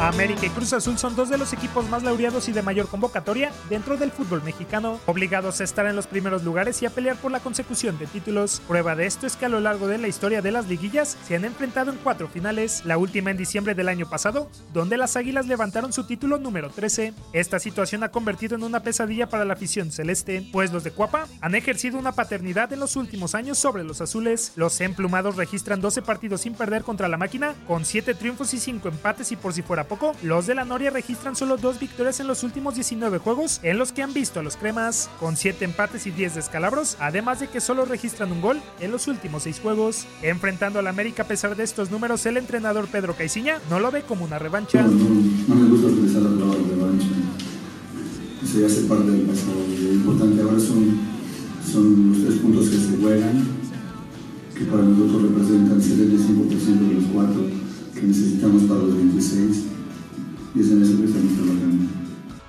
América y Cruz Azul son dos de los equipos más laureados y de mayor convocatoria dentro del fútbol mexicano, obligados a estar en los primeros lugares y a pelear por la consecución de títulos. Prueba de esto es que a lo largo de la historia de las liguillas se han enfrentado en cuatro finales, la última en diciembre del año pasado, donde las Águilas levantaron su título número 13. Esta situación ha convertido en una pesadilla para la afición celeste, pues los de Cuapa han ejercido una paternidad en los últimos años sobre los azules. Los emplumados registran 12 partidos sin perder contra la máquina, con 7 triunfos y 5 empates y por si fuera poco, los de la Noria registran solo dos victorias en los últimos 19 juegos en los que han visto a los cremas, con 7 empates y 10 descalabros, además de que solo registran un gol en los últimos 6 juegos. Enfrentando al América a pesar de estos números, el entrenador Pedro Caiciña no lo ve como una revancha. No, no me gusta utilizar la palabra revancha. Eso ya hace parte del pasado. Lo importante ahora son, son los tres puntos que se juegan, que para nosotros representan 75% de los cuatro que necesitamos para los 26 y es en eso que estamos trabajando.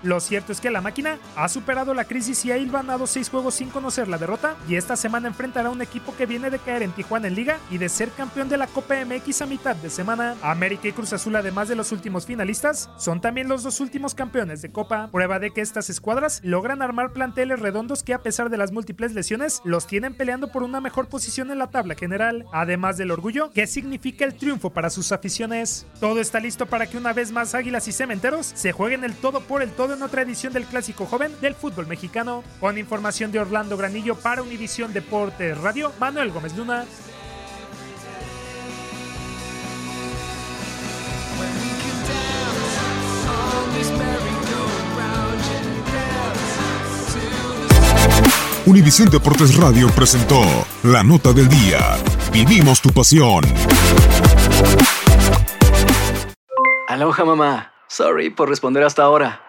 Lo cierto es que la máquina ha superado la crisis y ha hilvanado seis juegos sin conocer la derrota y esta semana enfrentará a un equipo que viene de caer en Tijuana en Liga y de ser campeón de la Copa MX a mitad de semana. América y Cruz Azul, además de los últimos finalistas, son también los dos últimos campeones de Copa. Prueba de que estas escuadras logran armar planteles redondos que a pesar de las múltiples lesiones los tienen peleando por una mejor posición en la tabla general, además del orgullo que significa el triunfo para sus aficiones. Todo está listo para que una vez más Águilas y Cementeros se jueguen el todo por el todo en otra edición del clásico joven del fútbol mexicano. Con información de Orlando Granillo para Univisión Deportes Radio, Manuel Gómez Luna. Univisión Deportes Radio presentó La Nota del Día. Vivimos tu pasión. Aloha mamá. Sorry por responder hasta ahora.